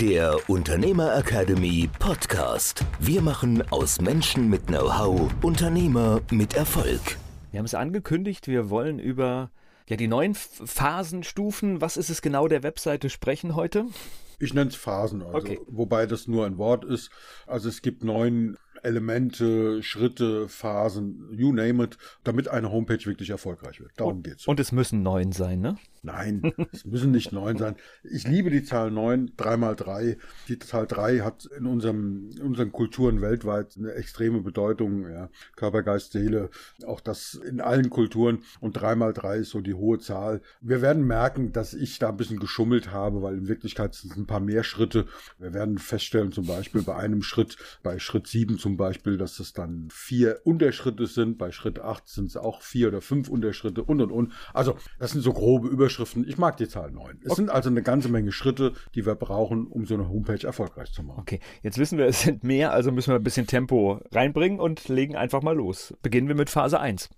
der Unternehmer Academy Podcast. Wir machen aus Menschen mit Know-how Unternehmer mit Erfolg. Wir haben es angekündigt, wir wollen über ja, die neuen Phasenstufen, was ist es genau der Webseite sprechen heute? Ich nenne es Phasen, also, Okay. wobei das nur ein Wort ist. Also es gibt neun Elemente, Schritte, Phasen, you name it, damit eine Homepage wirklich erfolgreich wird. Darum geht's. Und es müssen neun sein, ne? Nein, es müssen nicht neun sein. Ich liebe die Zahl neun, drei mal drei. Die Zahl drei hat in unserem, in unseren Kulturen weltweit eine extreme Bedeutung. Ja. Körper, Geist, Seele, auch das in allen Kulturen. Und drei mal drei ist so die hohe Zahl. Wir werden merken, dass ich da ein bisschen geschummelt habe, weil in Wirklichkeit sind es ein paar mehr Schritte. Wir werden feststellen, zum Beispiel bei einem Schritt, bei Schritt sieben zum Beispiel, dass es dann vier Unterschritte sind. Bei Schritt acht sind es auch vier oder fünf Unterschritte und und und. Also, das sind so grobe Überschriften. Ich mag die Zahl neun. Es sind also eine ganze Menge Schritte, die wir brauchen, um so eine Homepage erfolgreich zu machen. Okay, jetzt wissen wir, es sind mehr, also müssen wir ein bisschen Tempo reinbringen und legen einfach mal los. Beginnen wir mit Phase 1.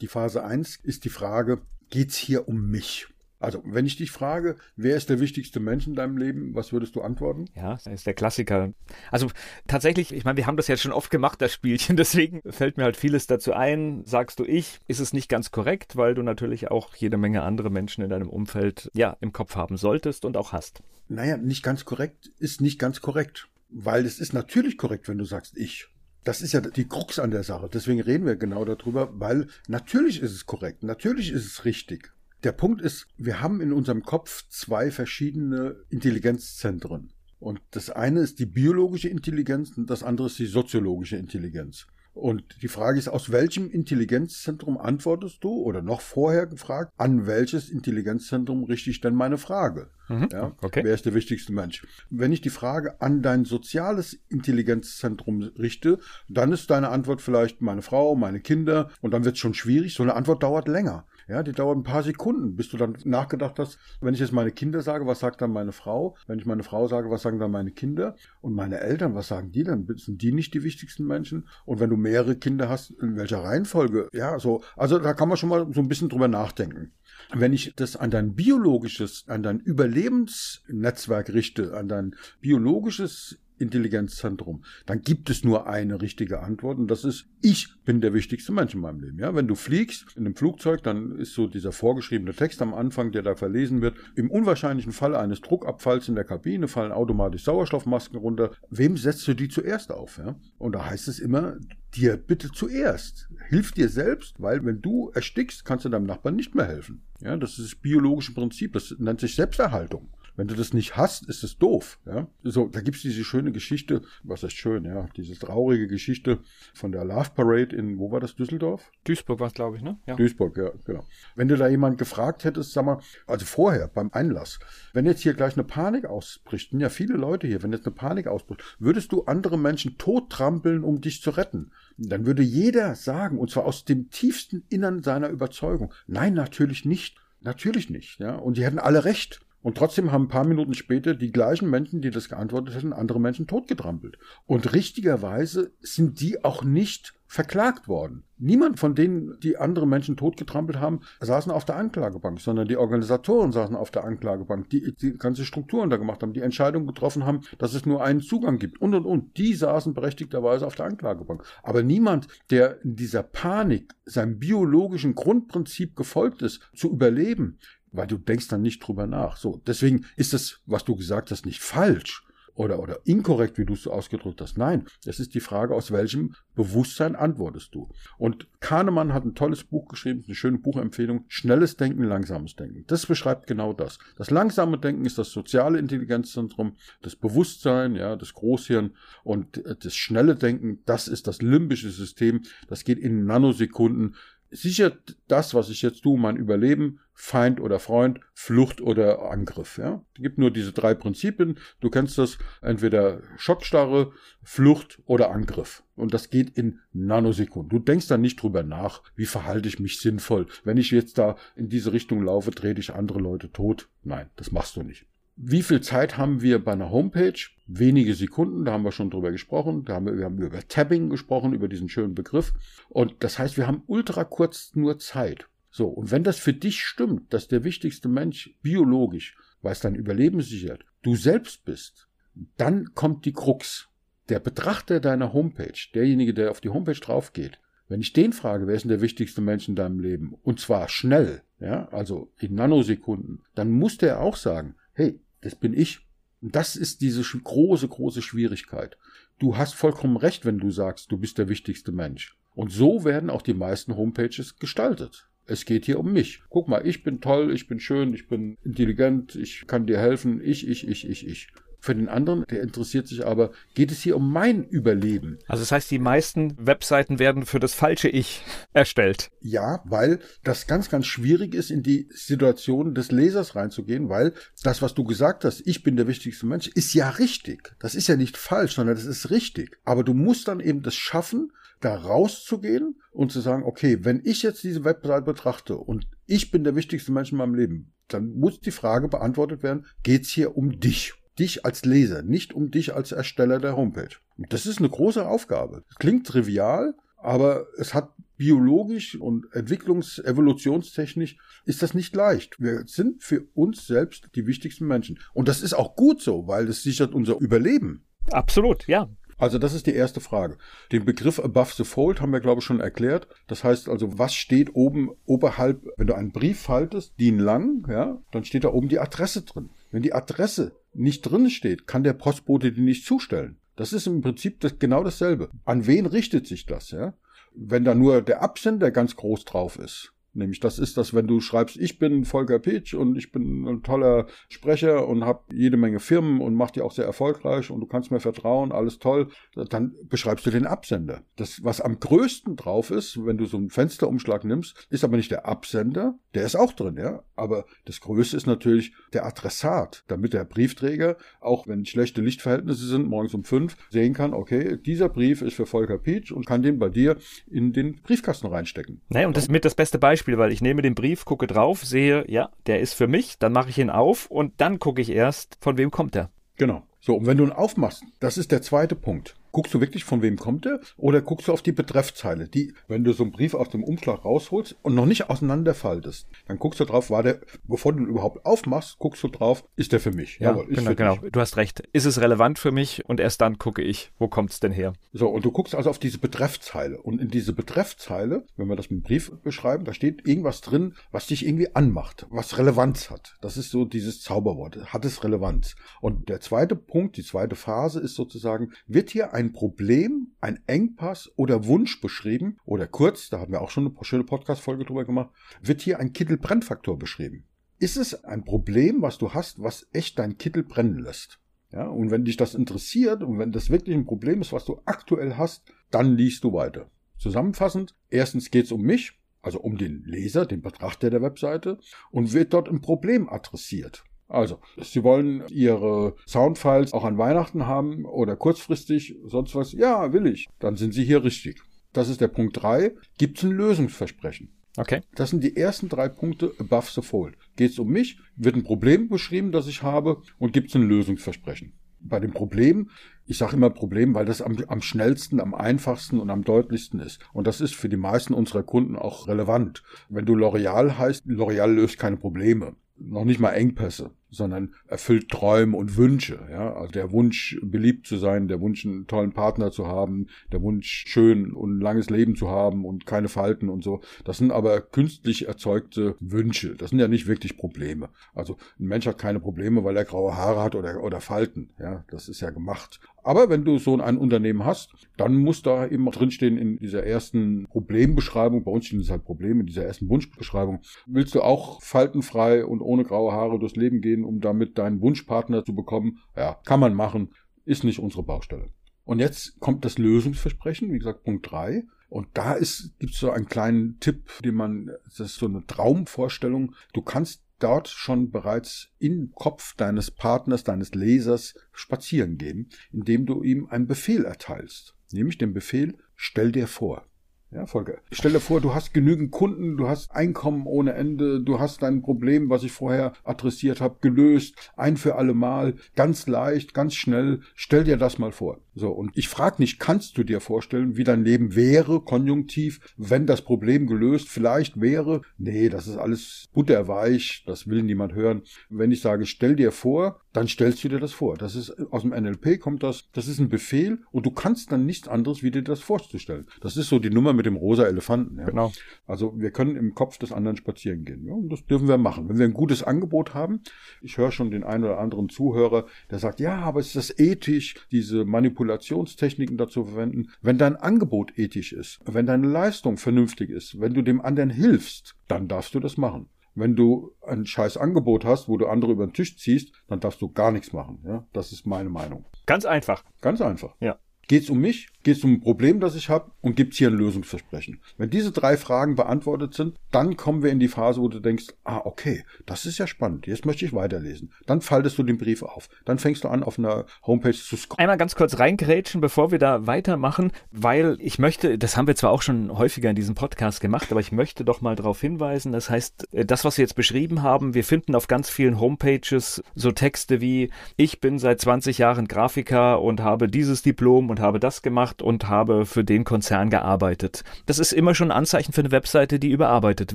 Die Phase eins ist die Frage, geht's hier um mich? Also, wenn ich dich frage, wer ist der wichtigste Mensch in deinem Leben, was würdest du antworten? Ja, das ist der Klassiker. Also tatsächlich, ich meine, wir haben das jetzt schon oft gemacht, das Spielchen, deswegen fällt mir halt vieles dazu ein. Sagst du ich, ist es nicht ganz korrekt, weil du natürlich auch jede Menge andere Menschen in deinem Umfeld ja im Kopf haben solltest und auch hast. Naja, nicht ganz korrekt ist nicht ganz korrekt. Weil es ist natürlich korrekt, wenn du sagst ich. Das ist ja die Krux an der Sache. Deswegen reden wir genau darüber, weil natürlich ist es korrekt, natürlich ist es richtig. Der Punkt ist, wir haben in unserem Kopf zwei verschiedene Intelligenzzentren. Und das eine ist die biologische Intelligenz und das andere ist die soziologische Intelligenz. Und die Frage ist, aus welchem Intelligenzzentrum antwortest du? Oder noch vorher gefragt, an welches Intelligenzzentrum richte ich denn meine Frage? Ja, okay. Wer ist der wichtigste Mensch? Wenn ich die Frage an dein soziales Intelligenzzentrum richte, dann ist deine Antwort vielleicht meine Frau, meine Kinder und dann wird es schon schwierig. So eine Antwort dauert länger. Ja, die dauert ein paar Sekunden, bis du dann nachgedacht hast, wenn ich jetzt meine Kinder sage, was sagt dann meine Frau? Wenn ich meine Frau sage, was sagen dann meine Kinder? Und meine Eltern, was sagen die dann? Sind die nicht die wichtigsten Menschen? Und wenn du mehrere Kinder hast, in welcher Reihenfolge? Ja, so. Also da kann man schon mal so ein bisschen drüber nachdenken. Wenn ich das an dein biologisches, an dein Überlebensnetzwerk richte, an dein biologisches Intelligenzzentrum, dann gibt es nur eine richtige Antwort und das ist, ich bin der wichtigste Mensch in meinem Leben. Ja, wenn du fliegst in einem Flugzeug, dann ist so dieser vorgeschriebene Text am Anfang, der da verlesen wird. Im unwahrscheinlichen Fall eines Druckabfalls in der Kabine fallen automatisch Sauerstoffmasken runter. Wem setzt du die zuerst auf? Ja? Und da heißt es immer, dir bitte zuerst. Hilf dir selbst, weil wenn du erstickst, kannst du deinem Nachbarn nicht mehr helfen. Ja, das ist das biologische Prinzip. Das nennt sich Selbsterhaltung. Wenn du das nicht hast, ist es doof. Ja? So, da gibt's diese schöne Geschichte, was heißt schön, ja, diese traurige Geschichte von der Love Parade in, wo war das, Düsseldorf? Duisburg war es, glaube ich, ne? Ja. Duisburg, ja, genau. Wenn du da jemand gefragt hättest, sag mal, also vorher beim Einlass, wenn jetzt hier gleich eine Panik ausbricht, sind ja viele Leute hier, wenn jetzt eine Panik ausbricht, würdest du andere Menschen tottrampeln, um dich zu retten? Dann würde jeder sagen, und zwar aus dem tiefsten Innern seiner Überzeugung, nein, natürlich nicht. Natürlich nicht, ja. Und die hätten alle recht. Und trotzdem haben ein paar Minuten später die gleichen Menschen, die das geantwortet hätten, andere Menschen totgetrampelt. Und richtigerweise sind die auch nicht verklagt worden. Niemand von denen, die andere Menschen totgetrampelt haben, saßen auf der Anklagebank, sondern die Organisatoren saßen auf der Anklagebank, die die ganze Strukturen da gemacht haben, die Entscheidung getroffen haben, dass es nur einen Zugang gibt und und und. Die saßen berechtigterweise auf der Anklagebank. Aber niemand, der in dieser Panik seinem biologischen Grundprinzip gefolgt ist, zu überleben, weil du denkst dann nicht drüber nach. So, deswegen ist das, was du gesagt hast, nicht falsch oder, oder inkorrekt, wie du es so ausgedrückt hast. Nein, es ist die Frage, aus welchem Bewusstsein antwortest du. Und Kahnemann hat ein tolles Buch geschrieben, eine schöne Buchempfehlung, Schnelles Denken, Langsames Denken. Das beschreibt genau das. Das langsame Denken ist das soziale Intelligenzzentrum, das Bewusstsein, ja, das Großhirn und das schnelle Denken, das ist das limbische System. Das geht in Nanosekunden sichert das, was ich jetzt tue, mein Überleben, Feind oder Freund, Flucht oder Angriff. Ja? Es gibt nur diese drei Prinzipien. Du kennst das, entweder Schockstarre, Flucht oder Angriff. Und das geht in Nanosekunden. Du denkst dann nicht drüber nach, wie verhalte ich mich sinnvoll. Wenn ich jetzt da in diese Richtung laufe, trete ich andere Leute tot. Nein, das machst du nicht. Wie viel Zeit haben wir bei einer Homepage? Wenige Sekunden, da haben wir schon drüber gesprochen. Da haben wir, wir haben über Tabbing gesprochen, über diesen schönen Begriff. Und das heißt, wir haben ultra kurz nur Zeit. So, und wenn das für dich stimmt, dass der wichtigste Mensch biologisch, weil es dein Überleben sichert, du selbst bist, dann kommt die Krux. Der Betrachter deiner Homepage, derjenige, der auf die Homepage drauf geht, wenn ich den frage, wer ist denn der wichtigste Mensch in deinem Leben? Und zwar schnell, ja, also in Nanosekunden, dann muss der auch sagen, hey, das bin ich. Und das ist diese große, große Schwierigkeit. Du hast vollkommen recht, wenn du sagst, du bist der wichtigste Mensch. Und so werden auch die meisten Homepages gestaltet. Es geht hier um mich. Guck mal, ich bin toll, ich bin schön, ich bin intelligent, ich kann dir helfen, ich, ich, ich, ich, ich. Für den anderen, der interessiert sich aber, geht es hier um mein Überleben. Also das heißt, die meisten Webseiten werden für das falsche Ich erstellt. Ja, weil das ganz, ganz schwierig ist, in die Situation des Lesers reinzugehen, weil das, was du gesagt hast, ich bin der wichtigste Mensch, ist ja richtig. Das ist ja nicht falsch, sondern das ist richtig. Aber du musst dann eben das schaffen, da rauszugehen und zu sagen, okay, wenn ich jetzt diese Webseite betrachte und ich bin der wichtigste Mensch in meinem Leben, dann muss die Frage beantwortet werden, geht's hier um dich? Dich als Leser, nicht um dich als Ersteller der Homepage. Und das ist eine große Aufgabe. Das klingt trivial, aber es hat biologisch und entwicklungs-, evolutionstechnisch ist das nicht leicht. Wir sind für uns selbst die wichtigsten Menschen. Und das ist auch gut so, weil es sichert unser Überleben. Absolut, ja. Also das ist die erste Frage. Den Begriff above the fold haben wir, glaube ich, schon erklärt. Das heißt also, was steht oben oberhalb, wenn du einen Brief faltest, DIN lang, ja, dann steht da oben die Adresse drin. Wenn die Adresse nicht drin steht, kann der Postbote die nicht zustellen. Das ist im Prinzip das, genau dasselbe. An wen richtet sich das, ja? Wenn da nur der Absender ganz groß drauf ist, Nämlich das ist das, wenn du schreibst, ich bin Volker Pitsch und ich bin ein toller Sprecher und habe jede Menge Firmen und mach die auch sehr erfolgreich und du kannst mir vertrauen, alles toll, dann beschreibst du den Absender. Das, was am größten drauf ist, wenn du so einen Fensterumschlag nimmst, ist aber nicht der Absender, der ist auch drin, ja, aber das Größte ist natürlich der Adressat, damit der Briefträger, auch wenn schlechte Lichtverhältnisse sind, morgens um fünf, sehen kann, okay, dieser Brief ist für Volker Pitsch und kann den bei dir in den Briefkasten reinstecken. Naja, und das ist mit das beste Beispiel Beispiel, weil ich nehme den Brief, gucke drauf, sehe, ja, der ist für mich, dann mache ich ihn auf und dann gucke ich erst, von wem kommt er. Genau. So, und wenn du ihn aufmachst, das ist der zweite Punkt. Guckst du wirklich, von wem kommt er? Oder guckst du auf die Betreffzeile? Die, wenn du so einen Brief aus dem Umschlag rausholst und noch nicht auseinanderfaltest, dann guckst du drauf, war der, bevor du ihn überhaupt aufmachst, guckst du drauf, ist der für mich? Ja, Jawohl, genau, genau. Dich. Du hast recht. Ist es relevant für mich? Und erst dann gucke ich, wo kommt es denn her? So, und du guckst also auf diese Betreffzeile. Und in diese Betreffzeile, wenn wir das mit dem Brief beschreiben, da steht irgendwas drin, was dich irgendwie anmacht, was Relevanz hat. Das ist so dieses Zauberwort. Hat es Relevanz? Und der zweite Punkt, die zweite Phase ist sozusagen, wird hier ein Problem, ein Engpass oder Wunsch beschrieben oder kurz, da haben wir auch schon eine schöne Podcast-Folge drüber gemacht, wird hier ein Kittelbrennfaktor beschrieben. Ist es ein Problem, was du hast, was echt dein Kittel brennen lässt? Ja, und wenn dich das interessiert und wenn das wirklich ein Problem ist, was du aktuell hast, dann liest du weiter. Zusammenfassend, erstens geht es um mich, also um den Leser, den Betrachter der Webseite, und wird dort ein Problem adressiert. Also, Sie wollen Ihre Soundfiles auch an Weihnachten haben oder kurzfristig, sonst was? Ja, will ich. Dann sind Sie hier richtig. Das ist der Punkt 3. Gibt es ein Lösungsversprechen? Okay. Das sind die ersten drei Punkte above the fold. Geht es um mich, wird ein Problem beschrieben, das ich habe und gibt es ein Lösungsversprechen. Bei dem Problem, ich sage immer Problem, weil das am, am schnellsten, am einfachsten und am deutlichsten ist. Und das ist für die meisten unserer Kunden auch relevant. Wenn du L'Oreal heißt, L'Oreal löst keine Probleme noch nicht mal Engpässe, sondern erfüllt Träume und Wünsche. Ja? Also der Wunsch, beliebt zu sein, der Wunsch, einen tollen Partner zu haben, der Wunsch, schön und langes Leben zu haben und keine Falten und so. Das sind aber künstlich erzeugte Wünsche. Das sind ja nicht wirklich Probleme. Also ein Mensch hat keine Probleme, weil er graue Haare hat oder, oder Falten. Ja, das ist ja gemacht. Aber wenn du so ein Unternehmen hast, dann muss da eben drinstehen in dieser ersten Problembeschreibung, bei uns stehen es halt Probleme, in dieser ersten Wunschbeschreibung, willst du auch faltenfrei und ohne graue Haare durchs Leben gehen, um damit deinen Wunschpartner zu bekommen? Ja, kann man machen, ist nicht unsere Baustelle. Und jetzt kommt das Lösungsversprechen, wie gesagt, Punkt drei. Und da ist, gibt's so einen kleinen Tipp, den man, das ist so eine Traumvorstellung. Du kannst dort schon bereits im Kopf deines Partners, deines Lesers spazieren gehen, indem du ihm einen Befehl erteilst. Nämlich den Befehl, stell dir vor. Ja, Volker. Stell dir vor, du hast genügend Kunden, du hast Einkommen ohne Ende, du hast dein Problem, was ich vorher adressiert habe, gelöst, ein für alle Mal, ganz leicht, ganz schnell. Stell dir das mal vor. So, und ich frage nicht, kannst du dir vorstellen, wie dein Leben wäre, konjunktiv, wenn das Problem gelöst vielleicht wäre? Nee, das ist alles butterweich, das will niemand hören. Wenn ich sage, stell dir vor, dann stellst du dir das vor. Das ist aus dem NLP kommt das, das ist ein Befehl und du kannst dann nichts anderes, wie dir das vorzustellen. Das ist so die Nummer mit dem rosa Elefanten. Ja. Genau. Also wir können im Kopf des anderen spazieren gehen. Ja, und das dürfen wir machen. Wenn wir ein gutes Angebot haben, ich höre schon den einen oder anderen Zuhörer, der sagt, ja, aber ist das ethisch, diese Manipulationstechniken dazu verwenden? Wenn dein Angebot ethisch ist, wenn deine Leistung vernünftig ist, wenn du dem anderen hilfst, dann darfst du das machen. Wenn du ein scheiß Angebot hast, wo du andere über den Tisch ziehst, dann darfst du gar nichts machen. Ja? Das ist meine Meinung. Ganz einfach. Ganz einfach. Ja. Geht es um mich? Geht es um ein Problem, das ich habe? Und gibt es hier ein Lösungsversprechen? Wenn diese drei Fragen beantwortet sind, dann kommen wir in die Phase, wo du denkst, ah, okay, das ist ja spannend, jetzt möchte ich weiterlesen. Dann faltest du den Brief auf. Dann fängst du an, auf einer Homepage zu scrollen. Einmal ganz kurz reingrätschen, bevor wir da weitermachen, weil ich möchte, das haben wir zwar auch schon häufiger in diesem Podcast gemacht, aber ich möchte doch mal darauf hinweisen, das heißt, äh, das, was wir jetzt beschrieben haben, wir finden auf ganz vielen Homepages so Texte wie, ich bin seit 20 Jahren Grafiker und habe dieses Diplom und habe das gemacht und habe für den Konzern gearbeitet. Das ist immer schon ein Anzeichen für eine Webseite, die überarbeitet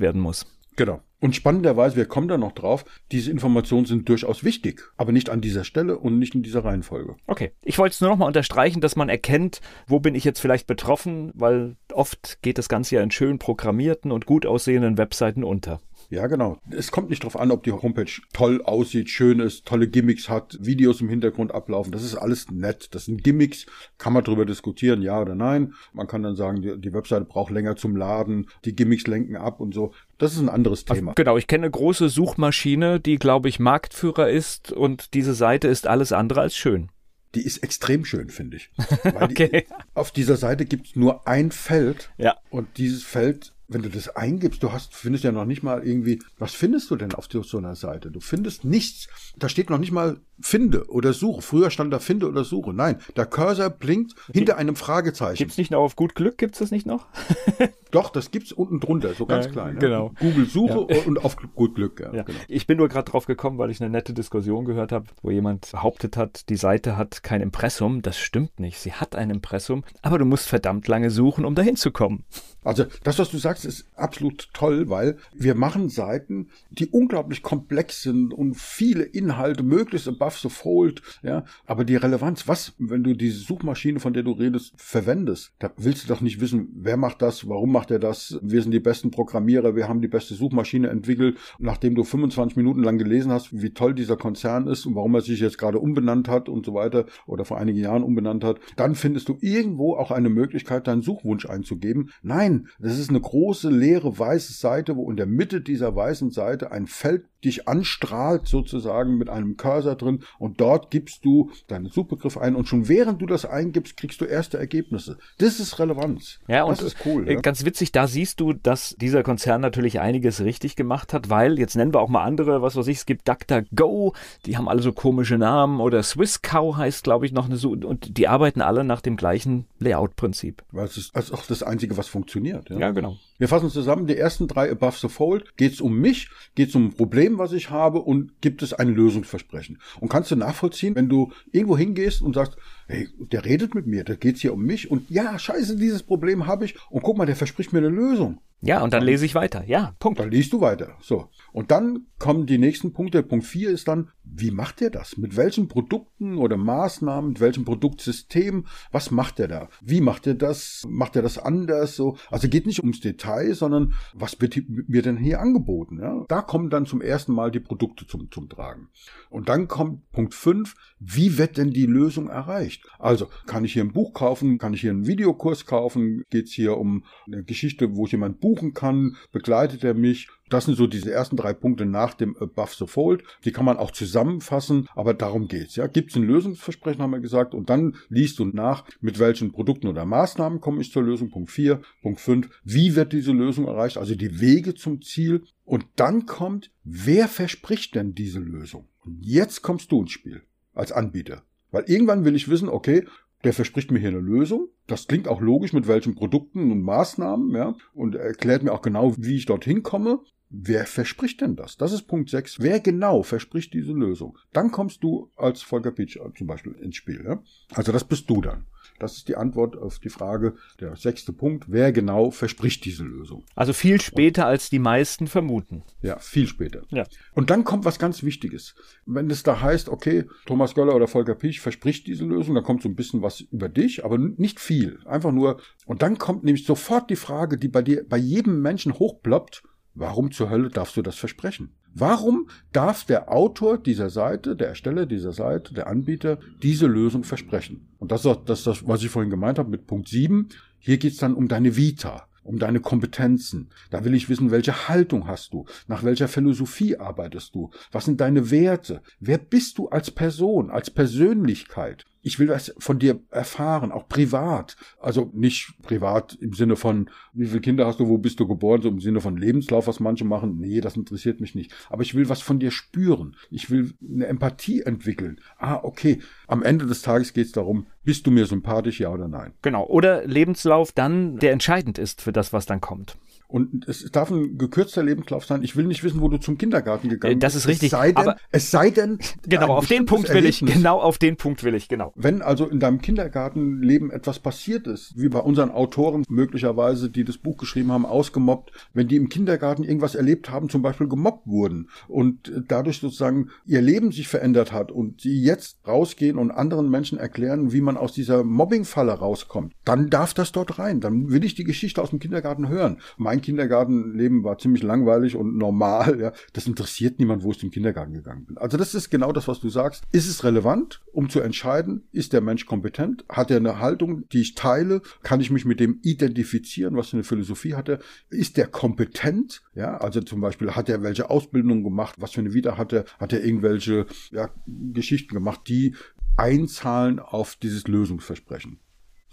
werden muss. Genau. Und spannenderweise, wir kommen da noch drauf, diese Informationen sind durchaus wichtig, aber nicht an dieser Stelle und nicht in dieser Reihenfolge. Okay. Ich wollte es nur noch mal unterstreichen, dass man erkennt, wo bin ich jetzt vielleicht betroffen, weil oft geht das Ganze ja in schön programmierten und gut aussehenden Webseiten unter. Ja, genau. Es kommt nicht darauf an, ob die Homepage toll aussieht, schön ist, tolle Gimmicks hat, Videos im Hintergrund ablaufen. Das ist alles nett. Das sind Gimmicks. Kann man darüber diskutieren, ja oder nein. Man kann dann sagen, die, die Webseite braucht länger zum Laden, die Gimmicks lenken ab und so. Das ist ein anderes Thema. Also, genau, ich kenne eine große Suchmaschine, die, glaube ich, Marktführer ist und diese Seite ist alles andere als schön. Die ist extrem schön, finde ich. okay. Die, auf dieser Seite gibt es nur ein Feld ja. und dieses Feld wenn du das eingibst, du hast, findest ja noch nicht mal irgendwie, was findest du denn auf so einer Seite? Du findest nichts. Da steht noch nicht mal finde oder suche. Früher stand da finde oder suche. Nein, der Cursor blinkt hinter einem Fragezeichen. Gibt's nicht noch auf gut Glück? Gibt's das nicht noch? Doch, das gibt's unten drunter, so ganz Ja, klein. genau. Google Suche Ja. und auf gut Glück. Ja, Ja. Genau. Ich bin nur gerade drauf gekommen, weil ich eine nette Diskussion gehört habe, wo jemand behauptet hat, die Seite hat kein Impressum. Das stimmt nicht. Sie hat ein Impressum, aber du musst verdammt lange suchen, um dahin zu kommen. Also das, was du sagst, ist absolut toll, weil wir machen Seiten, die unglaublich komplex sind und viele Inhalte, möglichst above the fold, ja. Aber die Relevanz, was, wenn du diese Suchmaschine, von der du redest, verwendest, da willst du doch nicht wissen, wer macht das, warum macht er das, wir sind die besten Programmierer, wir haben die beste Suchmaschine entwickelt, nachdem du 25 Minuten lang gelesen hast, wie toll dieser Konzern ist und warum er sich jetzt gerade umbenannt hat und so weiter oder vor einigen Jahren umbenannt hat, dann findest du irgendwo auch eine Möglichkeit, deinen Suchwunsch einzugeben. Nein, das ist eine große leere weiße Seite, wo in der Mitte dieser weißen Seite ein Feld dich anstrahlt sozusagen mit einem Cursor drin und dort gibst du deinen Suchbegriff ein und schon während du das eingibst, kriegst du erste Ergebnisse. Das ist Relevanz. Ja, und das ist cool. äh, ja. ganz witzig, da siehst du, dass dieser Konzern natürlich einiges richtig gemacht hat, weil, jetzt nennen wir auch mal andere, was weiß ich, es gibt DuckDuckGo, die haben alle so komische Namen oder SwissCow heißt, glaube ich, noch eine Suche und die arbeiten alle nach dem gleichen Layout-Prinzip. Weil es ist auch das Einzige, was funktioniert. Ja. Ja, genau. Wir fassen zusammen, die ersten drei Above the Fold, geht es um mich, geht es um ein Problem, was ich habe und gibt es ein Lösungsversprechen. Und kannst du nachvollziehen, wenn du irgendwo hingehst und sagst, hey, der redet mit mir, da geht es hier um mich und ja, scheiße, dieses Problem habe ich und guck mal, der verspricht mir eine Lösung. Ja, und dann lese ich weiter. Ja, Punkt. Dann liest du weiter. So. Und dann kommen die nächsten Punkte. Punkt 4 ist dann, wie macht er das? Mit welchen Produkten oder Maßnahmen, mit welchem Produktsystem? Was macht er da? Wie macht er das? Macht er das anders? So. Also geht nicht ums Detail, sondern was wird mir denn hier angeboten? Ja? Da kommen dann zum ersten Mal die Produkte zum, zum Tragen. Und dann kommt Punkt 5. Wie wird denn die Lösung erreicht? Also, kann ich hier ein Buch kaufen? Kann ich hier einen Videokurs kaufen? Geht es hier um eine Geschichte, wo ich jemand buchen kann? Begleitet er mich? Das sind so diese ersten drei Punkte nach dem Above the Fold. Die kann man auch zusammenfassen, aber darum geht's. Ja, gibt es ein Lösungsversprechen, haben wir gesagt, und dann liest du nach, mit welchen Produkten oder Maßnahmen komme ich zur Lösung. Punkt 4, Punkt 5, wie wird diese Lösung erreicht, also die Wege zum Ziel. Und dann kommt, wer verspricht denn diese Lösung? Und jetzt kommst du ins Spiel als Anbieter. Weil irgendwann will ich wissen, okay, der verspricht mir hier eine Lösung. Das klingt auch logisch, mit welchen Produkten und Maßnahmen, ja, und erklärt mir auch genau, wie ich dorthin komme. Wer verspricht denn das? Das ist Punkt 6. Wer genau verspricht diese Lösung? Dann kommst du als Volker Pitsch zum Beispiel ins Spiel. Ja? Also das bist du dann. Das ist die Antwort auf die Frage, der sechste Punkt, wer genau verspricht diese Lösung. Also viel später, als die meisten vermuten. Ja, viel später. Ja. Und dann kommt was ganz Wichtiges. Wenn es da heißt, okay, Thomas Göller oder Volker Piech verspricht diese Lösung, dann kommt so ein bisschen was über dich, aber nicht viel. Einfach nur, und dann kommt nämlich sofort die Frage, die bei dir, bei jedem Menschen hochploppt, warum zur Hölle darfst du das versprechen? Warum darf der Autor dieser Seite, der Ersteller dieser Seite, der Anbieter diese Lösung versprechen? Und das ist das, das was ich vorhin gemeint habe mit Punkt 7. Hier geht es dann um deine Vita, um deine Kompetenzen. Da will ich wissen, welche Haltung hast du? Nach welcher Philosophie arbeitest du? Was sind deine Werte? Wer bist du als Person, als Persönlichkeit? Ich will was von dir erfahren, auch privat. Also nicht privat im Sinne von, wie viele Kinder hast du, wo bist du geboren, so im Sinne von Lebenslauf, was manche machen. Nee, das interessiert mich nicht. Aber ich will was von dir spüren. Ich will eine Empathie entwickeln. Ah, okay. Am Ende des Tages geht es darum, bist du mir sympathisch, ja oder nein? Genau. Oder Lebenslauf dann, der entscheidend ist für das, was dann kommt. Und es darf ein gekürzter Lebenslauf sein. Ich will nicht wissen, wo du zum Kindergarten gegangen bist. Das ist richtig. Es sei denn, aber es sei denn genau auf den Punkt will ich. Erlebnis. Genau auf den Punkt will ich. Genau. Wenn also in deinem Kindergartenleben etwas passiert ist, wie bei unseren Autoren möglicherweise, die das Buch geschrieben haben, ausgemobbt, wenn die im Kindergarten irgendwas erlebt haben, zum Beispiel gemobbt wurden und dadurch sozusagen ihr Leben sich verändert hat und sie jetzt rausgehen und anderen Menschen erklären, wie man aus dieser Mobbingfalle rauskommt, dann darf das dort rein. Dann will ich die Geschichte aus dem Kindergarten hören. Mein Kindergartenleben war ziemlich langweilig und normal. Ja. Das interessiert niemand, wo ich zum Kindergarten gegangen bin. Also das ist genau das, was du sagst. Ist es relevant, um zu entscheiden, ist der Mensch kompetent? Hat er eine Haltung, die ich teile? Kann ich mich mit dem identifizieren? Was für eine Philosophie hat er? Ist der kompetent? Ja, also zum Beispiel hat er welche Ausbildung gemacht? Was für eine Vita hat er? Hat er irgendwelche ja, Geschichten gemacht, die einzahlen auf dieses Lösungsversprechen?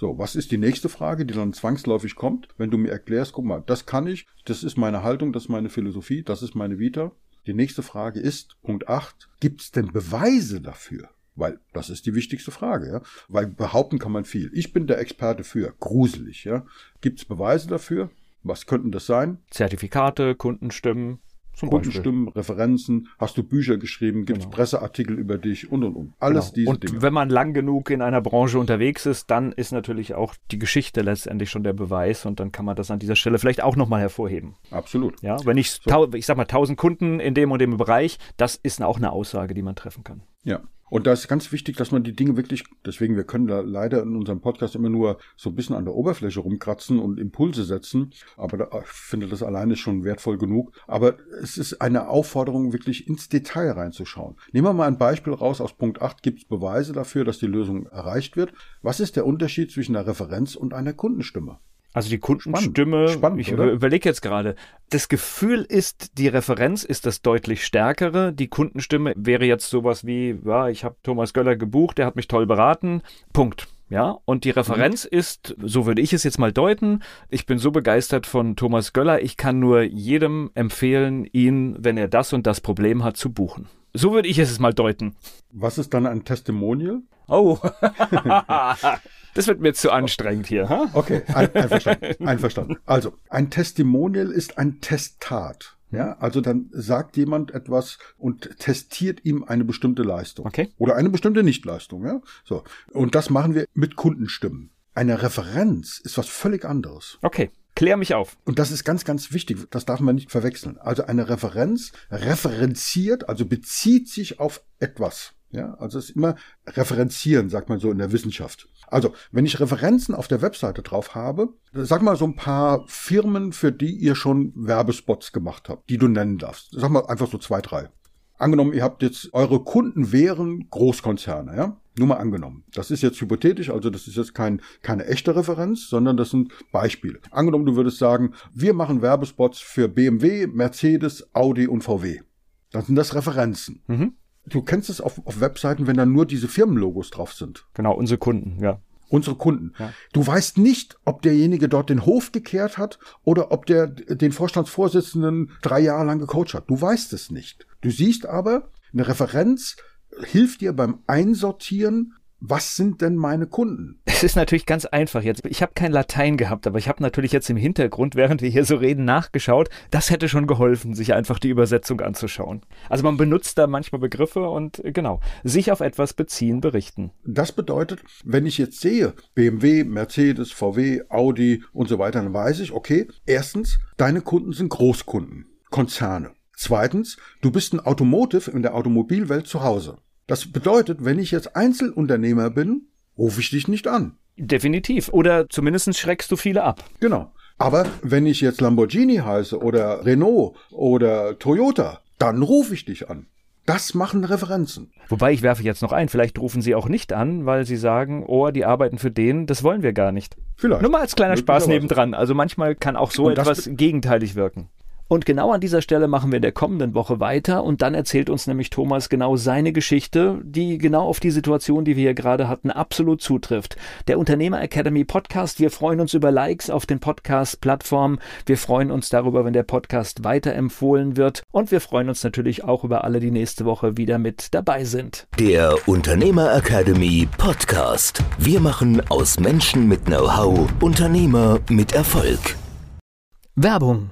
So, was ist die nächste Frage, die dann zwangsläufig kommt, wenn du mir erklärst, guck mal, das kann ich, das ist meine Haltung, das ist meine Philosophie, das ist meine Vita. Die nächste Frage ist, Punkt 8, gibt es denn Beweise dafür? Weil das ist die wichtigste Frage, ja. Weil behaupten kann man viel. Ich bin der Experte für. Gruselig, ja. Gibt es Beweise dafür? Was könnten das sein? Zertifikate, Kundenstimmen. Zum Kundenstimmen, Referenzen, hast du Bücher geschrieben, gibt es Genau. Presseartikel über dich und und und. Alles Genau. diese und Dinge. wenn man lang genug in einer Branche unterwegs ist, dann ist natürlich auch die Geschichte letztendlich schon der Beweis und dann kann man das an dieser Stelle vielleicht auch nochmal hervorheben. Absolut. Ja, wenn ich, tau, ich sag mal, 1000 Kunden in dem und dem Bereich, das ist auch eine Aussage, die man treffen kann. Ja. Und da ist ganz wichtig, dass man die Dinge wirklich, deswegen, wir können da leider in unserem Podcast immer nur so ein bisschen an der Oberfläche rumkratzen und Impulse setzen. Aber da, ich finde das alleine schon wertvoll genug. Aber es ist eine Aufforderung, wirklich ins Detail reinzuschauen. Nehmen wir mal ein Beispiel raus. Aus Punkt 8 gibt es Beweise dafür, dass die Lösung erreicht wird. Was ist der Unterschied zwischen einer Referenz und einer Kundenstimme? Also die Kundenstimme, Spannend, ich oder? überlege jetzt gerade, das Gefühl ist, die Referenz ist das deutlich stärkere. Die Kundenstimme wäre jetzt sowas wie, ja, ich habe Thomas Göller gebucht, der hat mich toll beraten. Punkt. Ja, und die Referenz ist, so würde ich es jetzt mal deuten, ich bin so begeistert von Thomas Göller, ich kann nur jedem empfehlen, ihn, wenn er das und das Problem hat, zu buchen. So würde ich es mal deuten. Was ist dann ein Testimonial? Oh, das wird mir zu anstrengend hier. Ha? Okay, ein, einverstanden. einverstanden. Also, ein Testimonial ist ein Testat. Ja, also dann sagt jemand etwas und testiert ihm eine bestimmte Leistung. Okay. Oder eine bestimmte Nichtleistung, ja. So. Und das machen wir mit Kundenstimmen. Eine Referenz ist was völlig anderes. Okay, klär mich auf. Und das ist ganz, ganz wichtig. Das darf man nicht verwechseln. Also eine Referenz referenziert, also bezieht sich auf etwas. Ja, also es ist immer referenzieren, sagt man so in der Wissenschaft. Also, wenn ich Referenzen auf der Webseite drauf habe, sag mal so ein paar Firmen, für die ihr schon Werbespots gemacht habt, die du nennen darfst. Sag mal einfach so zwei, drei. Angenommen, ihr habt jetzt, eure Kunden wären Großkonzerne, ja? Nur mal angenommen. Das ist jetzt hypothetisch, also das ist jetzt kein, keine echte Referenz, sondern das sind Beispiele. Angenommen, du würdest sagen, wir machen Werbespots für BMW, Mercedes, Audi und VW. Dann sind das Referenzen. Mhm. Du kennst es auf, auf Webseiten, wenn da nur diese Firmenlogos drauf sind. Genau, unsere Kunden, ja. Unsere Kunden. Ja. Du weißt nicht, ob derjenige dort den Hof gekehrt hat oder ob der den Vorstandsvorsitzenden drei Jahre lang gecoacht hat. Du weißt es nicht. Du siehst aber, eine Referenz hilft dir beim Einsortieren, was sind denn meine Kunden? Es ist natürlich ganz einfach jetzt. Ich habe kein Latein gehabt, aber ich habe natürlich jetzt im Hintergrund, während wir hier so reden, nachgeschaut. Das hätte schon geholfen, sich einfach die Übersetzung anzuschauen. Also man benutzt da manchmal Begriffe und äh, genau, sich auf etwas beziehen, berichten. Das bedeutet, wenn ich jetzt sehe, BMW, Mercedes, VW, Audi und so weiter, dann weiß ich, okay, erstens, deine Kunden sind Großkunden, Konzerne. Zweitens, du bist ein Automotive in der Automobilwelt zu Hause. Das bedeutet, wenn ich jetzt Einzelunternehmer bin, rufe ich dich nicht an. Definitiv. Oder zumindest schreckst du viele ab. Genau. Aber wenn ich jetzt Lamborghini heiße oder Renault oder Toyota, dann rufe ich dich an. Das machen Referenzen. Wobei ich werfe jetzt noch ein, vielleicht rufen sie auch nicht an, weil sie sagen, oh, die arbeiten für den, das wollen wir gar nicht. Vielleicht. Nur mal als kleiner Spaß nebendran. Also manchmal kann auch so Und etwas gegenteilig wirken. Und genau an dieser Stelle machen wir in der kommenden Woche weiter und dann erzählt uns nämlich Thomas genau seine Geschichte, die genau auf die Situation, die wir hier gerade hatten, absolut zutrifft. Der Unternehmer Academy Podcast, wir freuen uns über Likes auf den Podcast-Plattformen, wir freuen uns darüber, wenn der Podcast weiterempfohlen wird und wir freuen uns natürlich auch über alle, die nächste Woche wieder mit dabei sind. Der Unternehmer Academy Podcast. Wir machen aus Menschen mit Know-how Unternehmer mit Erfolg. Werbung.